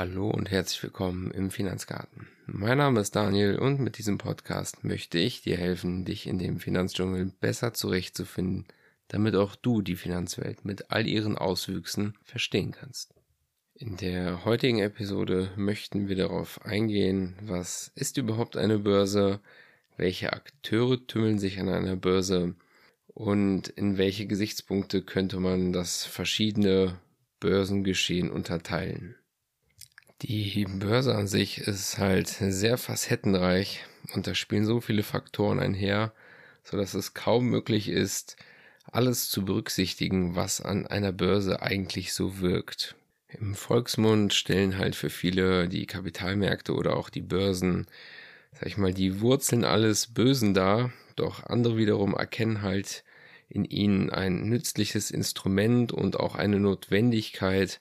Hallo und herzlich willkommen im Finanzgarten. Mein Name ist Daniel und mit diesem Podcast möchte ich dir helfen, dich in dem Finanzdschungel besser zurechtzufinden, damit auch du die Finanzwelt mit all ihren Auswüchsen verstehen kannst. In der heutigen Episode möchten wir darauf eingehen, was ist überhaupt eine Börse, welche Akteure tümmeln sich an einer Börse und in welche Gesichtspunkte könnte man das verschiedene Börsengeschehen unterteilen. Die Börse an sich ist halt sehr facettenreich und da spielen so viele Faktoren einher, so dass es kaum möglich ist, alles zu berücksichtigen, was an einer Börse eigentlich so wirkt. Im Volksmund stellen halt für viele die Kapitalmärkte oder auch die Börsen, sag ich mal, die Wurzeln alles Bösen dar, doch andere wiederum erkennen halt in ihnen ein nützliches Instrument und auch eine Notwendigkeit,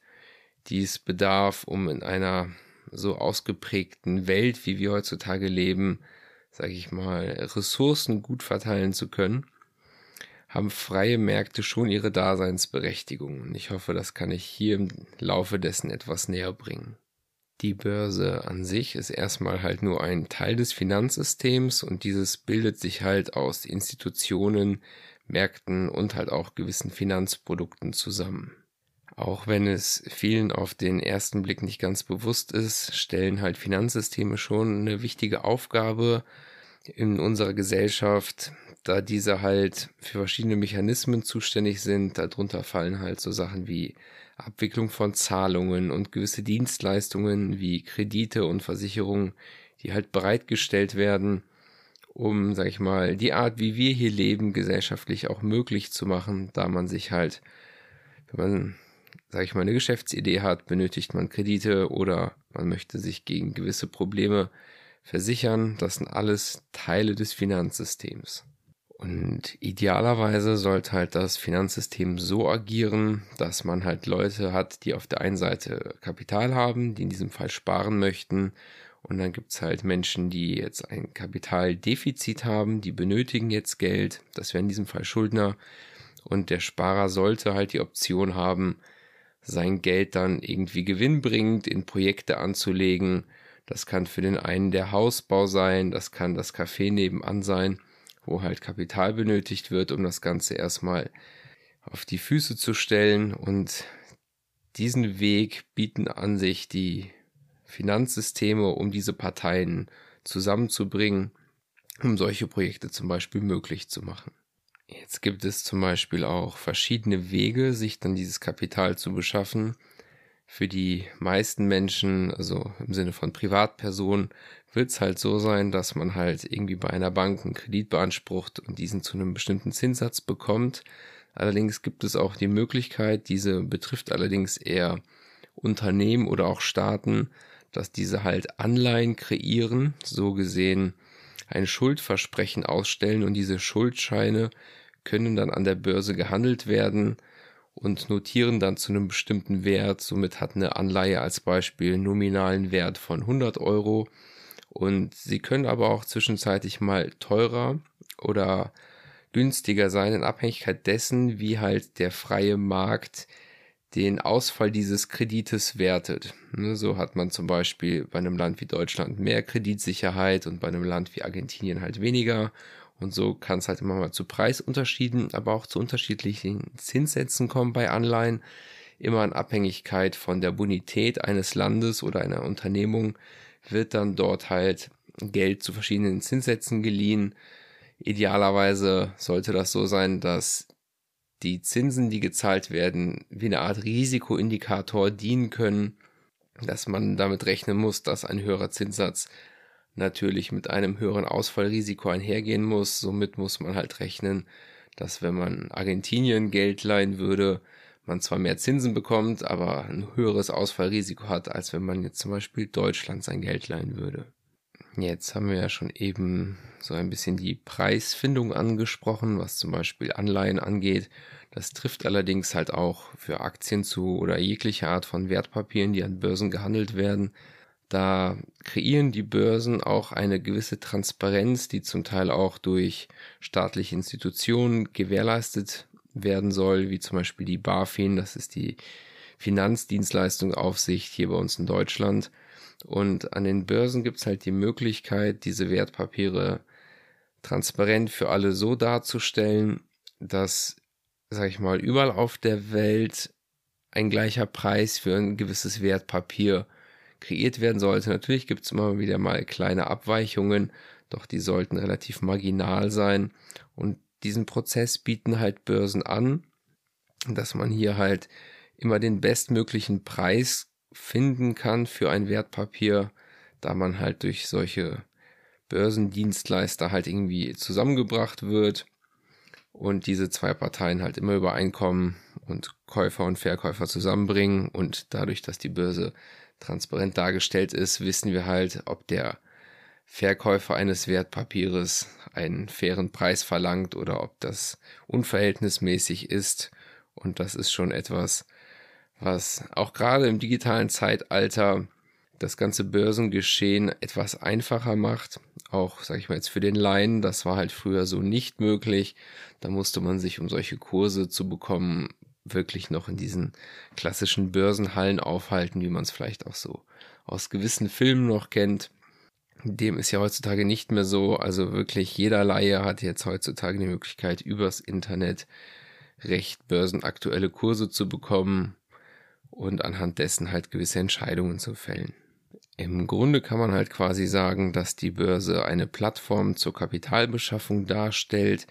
die es bedarf, um in einer so ausgeprägten Welt, wie wir heutzutage leben, sage ich mal, Ressourcen gut verteilen zu können, haben freie Märkte schon ihre Daseinsberechtigung. Und ich hoffe, das kann ich hier im Laufe dessen etwas näher bringen. Die Börse an sich ist erstmal halt nur ein Teil des Finanzsystems und dieses bildet sich halt aus Institutionen, Märkten und halt auch gewissen Finanzprodukten zusammen. Auch wenn es vielen auf den ersten Blick nicht ganz bewusst ist, stellen halt Finanzsysteme schon eine wichtige Aufgabe in unserer Gesellschaft, da diese halt für verschiedene Mechanismen zuständig sind. Darunter fallen halt so Sachen wie Abwicklung von Zahlungen und gewisse Dienstleistungen wie Kredite und Versicherungen, die halt bereitgestellt werden, um, sag ich mal, die Art, wie wir hier leben, gesellschaftlich auch möglich zu machen, da man sich halt, wenn man sage ich mal, eine Geschäftsidee hat, benötigt man Kredite oder man möchte sich gegen gewisse Probleme versichern. Das sind alles Teile des Finanzsystems. Und idealerweise sollte halt das Finanzsystem so agieren, dass man halt Leute hat, die auf der einen Seite Kapital haben, die in diesem Fall sparen möchten. Und dann gibt's halt Menschen, die jetzt ein Kapitaldefizit haben, die benötigen jetzt Geld. Das wäre in diesem Fall Schuldner. Und der Sparer sollte halt die Option haben, sein Geld dann irgendwie gewinnbringend in Projekte anzulegen. Das kann für den einen der Hausbau sein, das kann das Café nebenan sein, wo halt Kapital benötigt wird, um das Ganze erstmal auf die Füße zu stellen. Und diesen Weg bieten an sich die Finanzsysteme, um diese Parteien zusammenzubringen, um solche Projekte zum Beispiel möglich zu machen. Jetzt gibt es zum Beispiel auch verschiedene Wege, sich dann dieses Kapital zu beschaffen. Für die meisten Menschen, also im Sinne von Privatpersonen, wird es halt so sein, dass man halt irgendwie bei einer Bank einen Kredit beansprucht und diesen zu einem bestimmten Zinssatz bekommt. Allerdings gibt es auch die Möglichkeit, diese betrifft allerdings eher Unternehmen oder auch Staaten, dass diese halt Anleihen kreieren, so gesehen ein Schuldversprechen ausstellen und diese Schuldscheine können dann an der Börse gehandelt werden und notieren dann zu einem bestimmten Wert. Somit hat eine Anleihe als Beispiel nominalen Wert von 100 Euro und sie können aber auch zwischenzeitlich mal teurer oder günstiger sein in Abhängigkeit dessen, wie halt der freie Markt den Ausfall dieses Kredites wertet. Ne, so hat man zum Beispiel bei einem Land wie Deutschland mehr Kreditsicherheit und bei einem Land wie Argentinien halt weniger. Und so kann es halt immer mal zu Preisunterschieden, aber auch zu unterschiedlichen Zinssätzen kommen bei Anleihen. Immer in Abhängigkeit von der Bonität eines Landes oder einer Unternehmung wird dann dort halt Geld zu verschiedenen Zinssätzen geliehen. Idealerweise sollte das so sein, dass die Zinsen, die gezahlt werden, wie eine Art Risikoindikator dienen können, dass man damit rechnen muss, dass ein höherer Zinssatz natürlich mit einem höheren Ausfallrisiko einhergehen muss. Somit muss man halt rechnen, dass wenn man Argentinien Geld leihen würde, man zwar mehr Zinsen bekommt, aber ein höheres Ausfallrisiko hat, als wenn man jetzt zum Beispiel Deutschland sein Geld leihen würde. Jetzt haben wir ja schon eben so ein bisschen die Preisfindung angesprochen, was zum Beispiel Anleihen angeht. Das trifft allerdings halt auch für Aktien zu oder jegliche Art von Wertpapieren, die an Börsen gehandelt werden. Da kreieren die Börsen auch eine gewisse Transparenz, die zum Teil auch durch staatliche Institutionen gewährleistet werden soll, wie zum Beispiel die BaFin, das ist die Finanzdienstleistungsaufsicht hier bei uns in Deutschland. Und an den Börsen gibt es halt die Möglichkeit, diese Wertpapiere transparent für alle so darzustellen, dass, sag ich mal, überall auf der Welt ein gleicher Preis für ein gewisses Wertpapier kreiert werden sollte. Natürlich gibt es immer wieder mal kleine Abweichungen, doch die sollten relativ marginal sein. Und diesen Prozess bieten halt Börsen an, dass man hier halt immer den bestmöglichen Preis finden kann für ein Wertpapier, da man halt durch solche Börsendienstleister halt irgendwie zusammengebracht wird und diese zwei Parteien halt immer übereinkommen und Käufer und Verkäufer zusammenbringen und dadurch, dass die Börse transparent dargestellt ist, wissen wir halt, ob der Verkäufer eines Wertpapieres einen fairen Preis verlangt oder ob das unverhältnismäßig ist und das ist schon etwas, was auch gerade im digitalen Zeitalter das ganze Börsengeschehen etwas einfacher macht. Auch, sag ich mal jetzt für den Laien, das war halt früher so nicht möglich. Da musste man sich, um solche Kurse zu bekommen, wirklich noch in diesen klassischen Börsenhallen aufhalten, wie man es vielleicht auch so aus gewissen Filmen noch kennt. Dem ist ja heutzutage nicht mehr so. Also wirklich jeder Laie hat jetzt heutzutage die Möglichkeit, übers Internet recht börsenaktuelle Kurse zu bekommen und anhand dessen halt gewisse Entscheidungen zu fällen. Im Grunde kann man halt quasi sagen, dass die Börse eine Plattform zur Kapitalbeschaffung darstellt,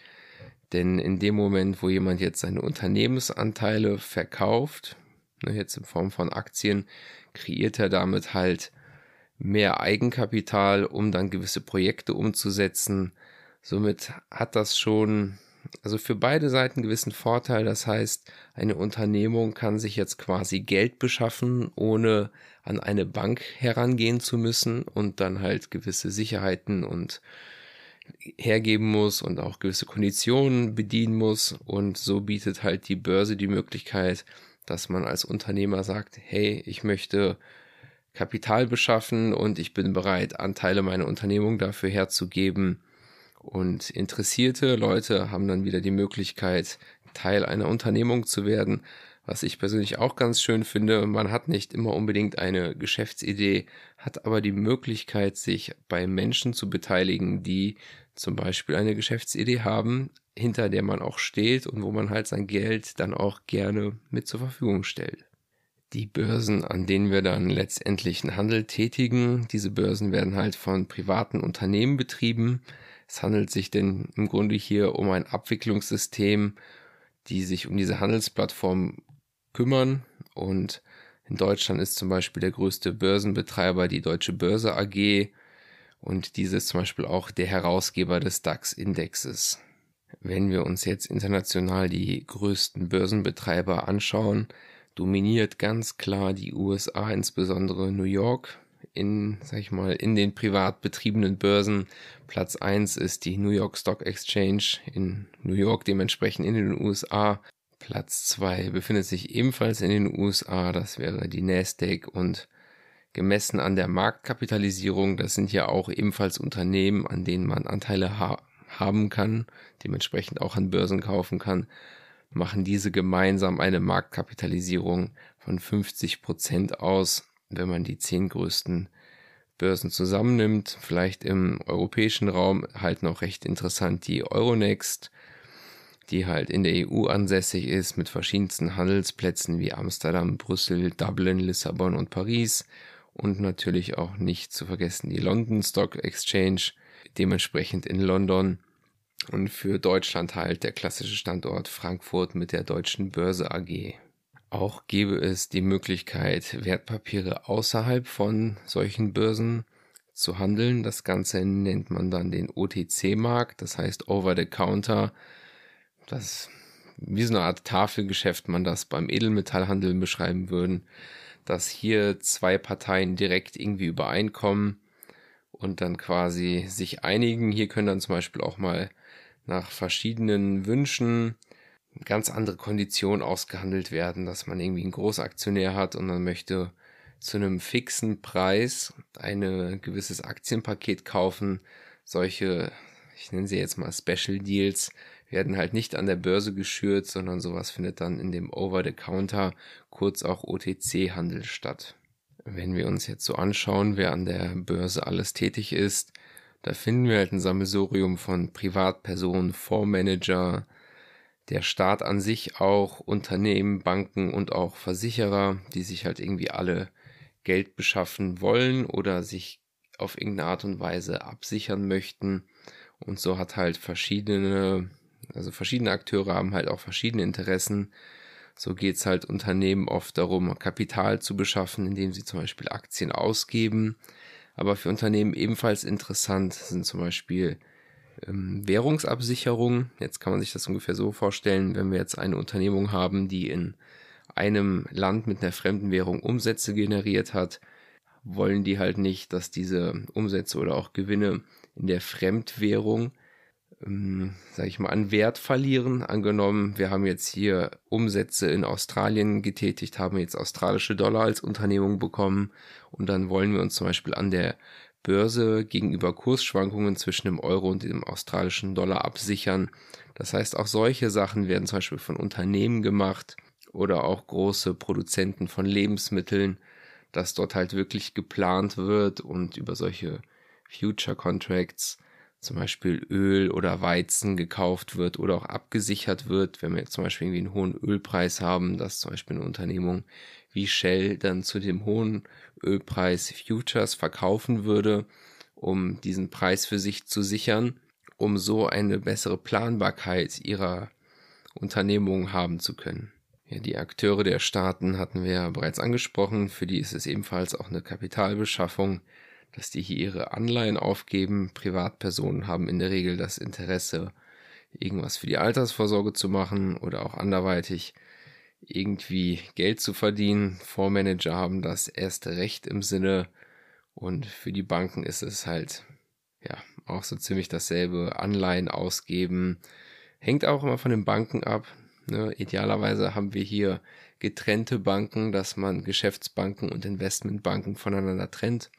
denn in dem Moment, wo jemand jetzt seine Unternehmensanteile verkauft, ne, jetzt in Form von Aktien, kreiert er damit halt mehr Eigenkapital, um dann gewisse Projekte umzusetzen. Somit hat das schon also für beide Seiten gewissen Vorteil. Das heißt, eine Unternehmung kann sich jetzt quasi Geld beschaffen, ohne an eine Bank herangehen zu müssen und dann halt gewisse Sicherheiten und hergeben muss und auch gewisse Konditionen bedienen muss. Und so bietet halt die Börse die Möglichkeit, dass man als Unternehmer sagt, hey, ich möchte Kapital beschaffen und ich bin bereit, Anteile meiner Unternehmung dafür herzugeben und interessierte Leute haben dann wieder die Möglichkeit, Teil einer Unternehmung zu werden, was ich persönlich auch ganz schön finde. Man hat nicht immer unbedingt eine Geschäftsidee, hat aber die Möglichkeit, sich bei Menschen zu beteiligen, die zum Beispiel eine Geschäftsidee haben, hinter der man auch steht und wo man halt sein Geld dann auch gerne mit zur Verfügung stellt. Die Börsen, an denen wir dann letztendlich einen Handel tätigen, diese Börsen werden halt von privaten Unternehmen betrieben. Es handelt sich denn im Grunde hier um ein Abwicklungssystem, die sich um diese Handelsplattform kümmern. Und in Deutschland ist zum Beispiel der größte Börsenbetreiber die Deutsche Börse AG. Und diese ist zum Beispiel auch der Herausgeber des DAX-Indexes. Wenn wir uns jetzt international die größten Börsenbetreiber anschauen, dominiert ganz klar die USA, insbesondere New York, in, sag ich mal, in den privat betriebenen Börsen. Platz 1 ist die New York Stock Exchange in New York, dementsprechend in den USA. Platz 2 befindet sich ebenfalls in den USA, das wäre die Nasdaq. Und gemessen an der Marktkapitalisierung, das sind ja auch ebenfalls Unternehmen, an denen man Anteile ha haben kann, dementsprechend auch an Börsen kaufen kann, machen diese gemeinsam eine Marktkapitalisierung von 50 Prozent aus wenn man die zehn größten Börsen zusammennimmt, vielleicht im europäischen Raum halt noch recht interessant die Euronext, die halt in der EU ansässig ist mit verschiedensten Handelsplätzen wie Amsterdam, Brüssel, Dublin, Lissabon und Paris und natürlich auch nicht zu vergessen die London Stock Exchange, dementsprechend in London und für Deutschland halt der klassische Standort Frankfurt mit der Deutschen Börse AG. Auch gäbe es die Möglichkeit, Wertpapiere außerhalb von solchen Börsen zu handeln. Das Ganze nennt man dann den OTC-Markt, das heißt Over the Counter. Das wie so eine Art Tafelgeschäft man das beim Edelmetallhandel beschreiben würden, dass hier zwei Parteien direkt irgendwie übereinkommen und dann quasi sich einigen. Hier können dann zum Beispiel auch mal nach verschiedenen Wünschen ganz andere Konditionen ausgehandelt werden, dass man irgendwie einen Großaktionär hat und man möchte zu einem fixen Preis ein gewisses Aktienpaket kaufen. Solche, ich nenne sie jetzt mal Special Deals, werden halt nicht an der Börse geschürt, sondern sowas findet dann in dem Over-the-Counter, kurz auch OTC-Handel statt. Wenn wir uns jetzt so anschauen, wer an der Börse alles tätig ist, da finden wir halt ein Sammelsurium von Privatpersonen, Fondsmanager, der Staat an sich auch, Unternehmen, Banken und auch Versicherer, die sich halt irgendwie alle Geld beschaffen wollen oder sich auf irgendeine Art und Weise absichern möchten. Und so hat halt verschiedene, also verschiedene Akteure haben halt auch verschiedene Interessen. So geht's halt Unternehmen oft darum, Kapital zu beschaffen, indem sie zum Beispiel Aktien ausgeben. Aber für Unternehmen ebenfalls interessant sind zum Beispiel ähm, Währungsabsicherung. Jetzt kann man sich das ungefähr so vorstellen, wenn wir jetzt eine Unternehmung haben, die in einem Land mit einer fremden Währung Umsätze generiert hat, wollen die halt nicht, dass diese Umsätze oder auch Gewinne in der Fremdwährung, ähm, sage ich mal, an Wert verlieren. Angenommen, wir haben jetzt hier Umsätze in Australien getätigt, haben jetzt australische Dollar als Unternehmung bekommen und dann wollen wir uns zum Beispiel an der Börse gegenüber Kursschwankungen zwischen dem Euro und dem australischen Dollar absichern. Das heißt, auch solche Sachen werden zum Beispiel von Unternehmen gemacht oder auch große Produzenten von Lebensmitteln, dass dort halt wirklich geplant wird und über solche Future Contracts zum Beispiel Öl oder Weizen gekauft wird oder auch abgesichert wird, wenn wir jetzt zum Beispiel irgendwie einen hohen Ölpreis haben, dass zum Beispiel eine Unternehmung wie Shell dann zu dem hohen Ölpreis Futures verkaufen würde, um diesen Preis für sich zu sichern, um so eine bessere Planbarkeit ihrer Unternehmung haben zu können. Ja, die Akteure der Staaten hatten wir ja bereits angesprochen, für die ist es ebenfalls auch eine Kapitalbeschaffung, dass die hier ihre Anleihen aufgeben. Privatpersonen haben in der Regel das Interesse, irgendwas für die Altersvorsorge zu machen oder auch anderweitig irgendwie Geld zu verdienen. Fondsmanager haben das erste Recht im Sinne und für die Banken ist es halt ja auch so ziemlich dasselbe. Anleihen ausgeben hängt auch immer von den Banken ab. Ne? Idealerweise haben wir hier getrennte Banken, dass man Geschäftsbanken und Investmentbanken voneinander trennt.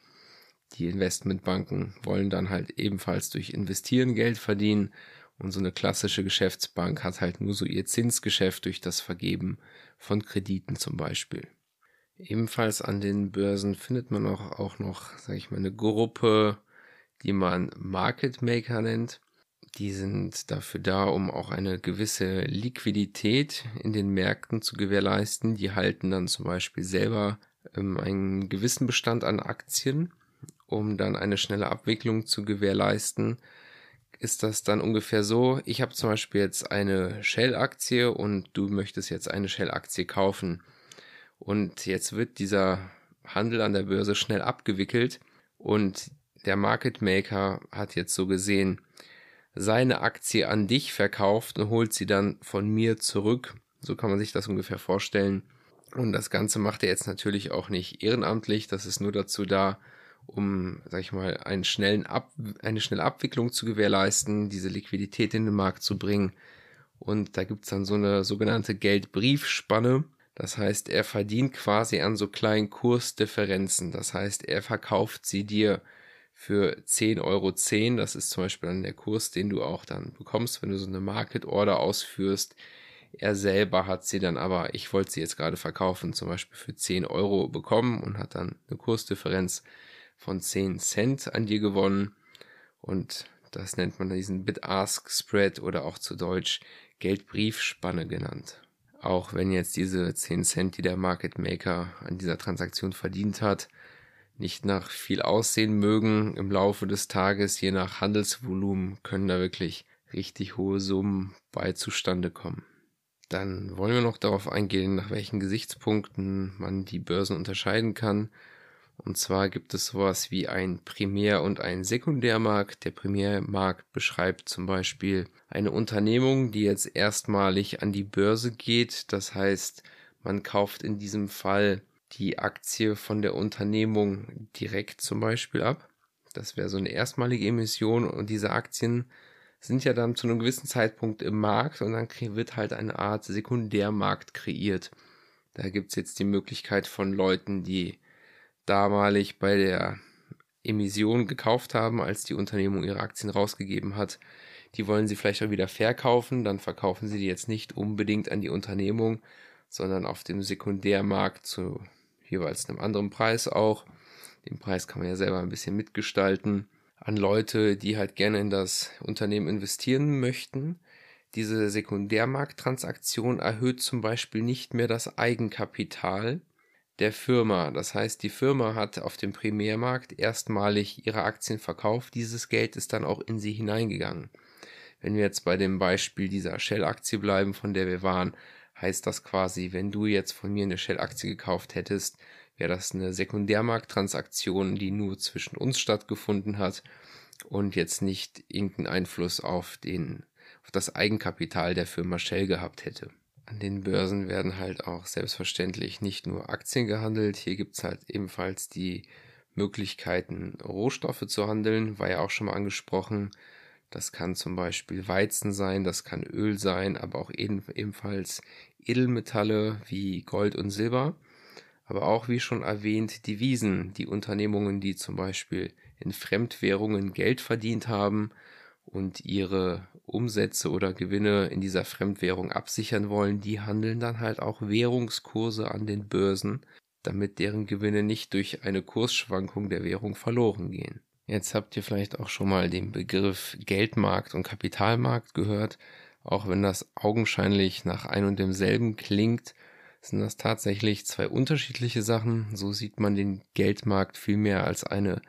Die Investmentbanken wollen dann halt ebenfalls durch Investieren Geld verdienen und so eine klassische Geschäftsbank hat halt nur so ihr Zinsgeschäft durch das Vergeben von Krediten zum Beispiel. Ebenfalls an den Börsen findet man auch, auch noch, sage ich mal, eine Gruppe, die man Market Maker nennt. Die sind dafür da, um auch eine gewisse Liquidität in den Märkten zu gewährleisten. Die halten dann zum Beispiel selber ähm, einen gewissen Bestand an Aktien, um dann eine schnelle Abwicklung zu gewährleisten ist das dann ungefähr so, ich habe zum Beispiel jetzt eine Shell-Aktie und du möchtest jetzt eine Shell-Aktie kaufen. Und jetzt wird dieser Handel an der Börse schnell abgewickelt und der Market Maker hat jetzt so gesehen seine Aktie an dich verkauft und holt sie dann von mir zurück. So kann man sich das ungefähr vorstellen. Und das Ganze macht er jetzt natürlich auch nicht ehrenamtlich. Das ist nur dazu da, um, sag ich mal, einen schnellen Ab eine schnelle Abwicklung zu gewährleisten, diese Liquidität in den Markt zu bringen. Und da gibt's dann so eine sogenannte Geldbriefspanne. Das heißt, er verdient quasi an so kleinen Kursdifferenzen. Das heißt, er verkauft sie dir für 10,10 Euro. Das ist zum Beispiel dann der Kurs, den du auch dann bekommst, wenn du so eine Market Order ausführst. Er selber hat sie dann aber, ich wollte sie jetzt gerade verkaufen, zum Beispiel für 10 Euro bekommen und hat dann eine Kursdifferenz von 10 Cent an dir gewonnen. Und das nennt man diesen Bid-Ask-Spread oder auch zu Deutsch Geldbriefspanne genannt. Auch wenn jetzt diese 10 Cent, die der Market Maker an dieser Transaktion verdient hat, nicht nach viel aussehen mögen im Laufe des Tages, je nach Handelsvolumen, können da wirklich richtig hohe Summen bei zustande kommen. Dann wollen wir noch darauf eingehen, nach welchen Gesichtspunkten man die Börsen unterscheiden kann. Und zwar gibt es sowas wie ein Primär- und ein Sekundärmarkt. Der Primärmarkt beschreibt zum Beispiel eine Unternehmung, die jetzt erstmalig an die Börse geht. Das heißt, man kauft in diesem Fall die Aktie von der Unternehmung direkt zum Beispiel ab. Das wäre so eine erstmalige Emission und diese Aktien sind ja dann zu einem gewissen Zeitpunkt im Markt und dann wird halt eine Art Sekundärmarkt kreiert. Da gibt's jetzt die Möglichkeit von Leuten, die damalig bei der Emission gekauft haben, als die Unternehmung ihre Aktien rausgegeben hat, die wollen sie vielleicht auch wieder verkaufen, dann verkaufen sie die jetzt nicht unbedingt an die Unternehmung, sondern auf dem Sekundärmarkt zu jeweils einem anderen Preis auch. Den Preis kann man ja selber ein bisschen mitgestalten. An Leute, die halt gerne in das Unternehmen investieren möchten. Diese Sekundärmarkttransaktion erhöht zum Beispiel nicht mehr das Eigenkapital der Firma. Das heißt, die Firma hat auf dem Primärmarkt erstmalig ihre Aktien verkauft. Dieses Geld ist dann auch in sie hineingegangen. Wenn wir jetzt bei dem Beispiel dieser Shell-Aktie bleiben, von der wir waren, heißt das quasi, wenn du jetzt von mir eine Shell-Aktie gekauft hättest, wäre das eine Sekundärmarkttransaktion, die nur zwischen uns stattgefunden hat und jetzt nicht irgendeinen Einfluss auf den, auf das Eigenkapital der Firma Shell gehabt hätte. An den Börsen werden halt auch selbstverständlich nicht nur Aktien gehandelt. Hier gibt es halt ebenfalls die Möglichkeiten, Rohstoffe zu handeln, war ja auch schon mal angesprochen. Das kann zum Beispiel Weizen sein, das kann Öl sein, aber auch ebenfalls Edelmetalle wie Gold und Silber. Aber auch, wie schon erwähnt, Devisen, die Unternehmungen, die zum Beispiel in Fremdwährungen Geld verdient haben und ihre Umsätze oder Gewinne in dieser Fremdwährung absichern wollen, die handeln dann halt auch Währungskurse an den Börsen, damit deren Gewinne nicht durch eine Kursschwankung der Währung verloren gehen. Jetzt habt ihr vielleicht auch schon mal den Begriff Geldmarkt und Kapitalmarkt gehört. Auch wenn das augenscheinlich nach ein und demselben klingt, sind das tatsächlich zwei unterschiedliche Sachen. So sieht man den Geldmarkt vielmehr als eine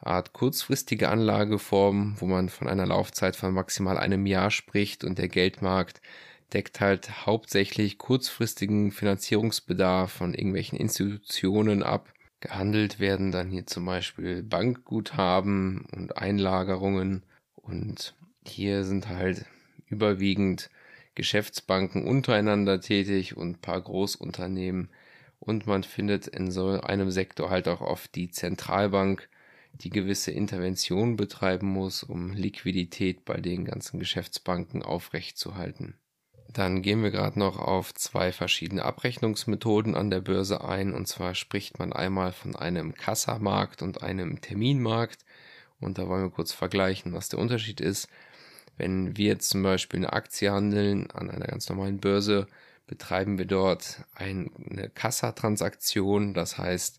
Art kurzfristige Anlageform, wo man von einer Laufzeit von maximal einem Jahr spricht und der Geldmarkt deckt halt hauptsächlich kurzfristigen Finanzierungsbedarf von irgendwelchen Institutionen ab. Gehandelt werden dann hier zum Beispiel Bankguthaben und Einlagerungen und hier sind halt überwiegend Geschäftsbanken untereinander tätig und paar Großunternehmen. Und man findet in so einem Sektor halt auch oft die Zentralbank, die gewisse Interventionen betreiben muss, um Liquidität bei den ganzen Geschäftsbanken aufrechtzuerhalten. Dann gehen wir gerade noch auf zwei verschiedene Abrechnungsmethoden an der Börse ein. Und zwar spricht man einmal von einem Kassamarkt und einem Terminmarkt. Und da wollen wir kurz vergleichen, was der Unterschied ist. Wenn wir zum Beispiel eine Aktie handeln an einer ganz normalen Börse, betreiben wir dort eine Kassatransaktion. Das heißt,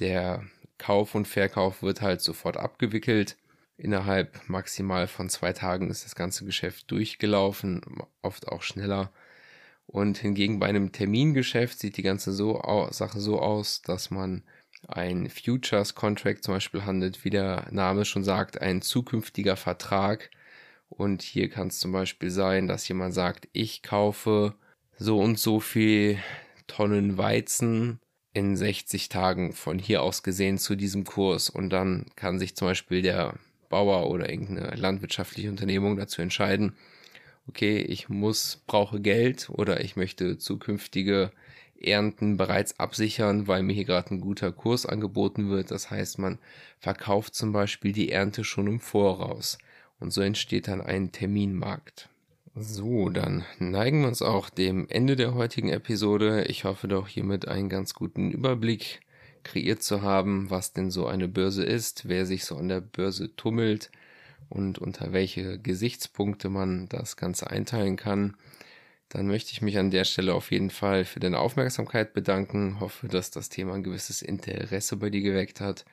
der Kauf und Verkauf wird halt sofort abgewickelt Innerhalb maximal von zwei Tagen ist das ganze Geschäft durchgelaufen, oft auch schneller. Und hingegen bei einem Termingeschäft sieht die ganze so Sache so aus, dass man ein Futures Contract zum Beispiel handelt, wie der Name schon sagt, ein zukünftiger Vertrag. Und hier kann es zum Beispiel sein, dass jemand sagt, ich kaufe so und so viel Tonnen Weizen in 60 Tagen von hier aus gesehen zu diesem Kurs. Und dann kann sich zum Beispiel der Bauer oder irgendeine landwirtschaftliche Unternehmung dazu entscheiden, okay, ich muss, brauche Geld oder ich möchte zukünftige Ernten bereits absichern, weil mir hier gerade ein guter Kurs angeboten wird. Das heißt, man verkauft zum Beispiel die Ernte schon im Voraus. Und so entsteht dann ein Terminmarkt. So, dann neigen wir uns auch dem Ende der heutigen Episode. Ich hoffe doch hiermit einen ganz guten Überblick kreiert zu haben, was denn so eine Börse ist, wer sich so an der Börse tummelt und unter welche Gesichtspunkte man das Ganze einteilen kann. Dann möchte ich mich an der Stelle auf jeden Fall für deine Aufmerksamkeit bedanken. Hoffe, dass das Thema ein gewisses Interesse bei dir geweckt hat.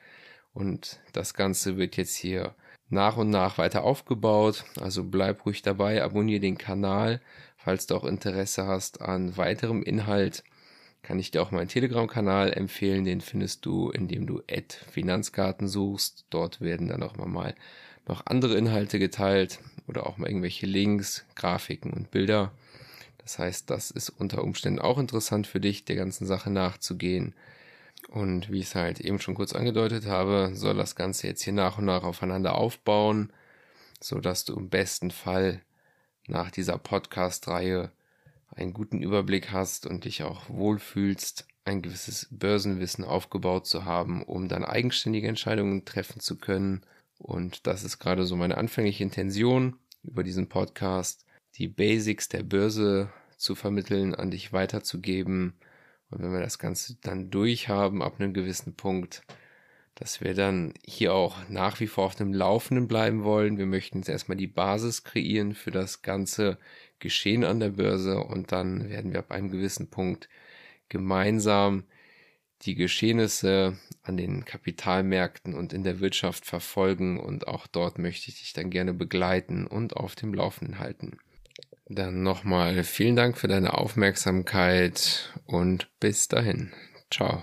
Und das Ganze wird jetzt hier nach und nach weiter aufgebaut. Also bleib ruhig dabei, abonniere den Kanal, falls du auch Interesse hast an weiterem Inhalt kann ich dir auch meinen Telegram-Kanal empfehlen. Den findest du, indem du Finanzkarten suchst. Dort werden dann auch mal noch andere Inhalte geteilt oder auch mal irgendwelche Links, Grafiken und Bilder. Das heißt, das ist unter Umständen auch interessant für dich, der ganzen Sache nachzugehen. Und wie ich es halt eben schon kurz angedeutet habe, soll das Ganze jetzt hier nach und nach aufeinander aufbauen, so dass du im besten Fall nach dieser Podcast-Reihe einen guten Überblick hast und dich auch wohlfühlst, ein gewisses Börsenwissen aufgebaut zu haben, um dann eigenständige Entscheidungen treffen zu können. Und das ist gerade so meine anfängliche Intention über diesen Podcast, die Basics der Börse zu vermitteln, an dich weiterzugeben. Und wenn wir das Ganze dann durchhaben ab einem gewissen Punkt, dass wir dann hier auch nach wie vor auf dem Laufenden bleiben wollen. Wir möchten jetzt erstmal die Basis kreieren für das ganze Geschehen an der Börse und dann werden wir ab einem gewissen Punkt gemeinsam die Geschehnisse an den Kapitalmärkten und in der Wirtschaft verfolgen und auch dort möchte ich dich dann gerne begleiten und auf dem Laufenden halten. Dann nochmal vielen Dank für deine Aufmerksamkeit und bis dahin. Ciao.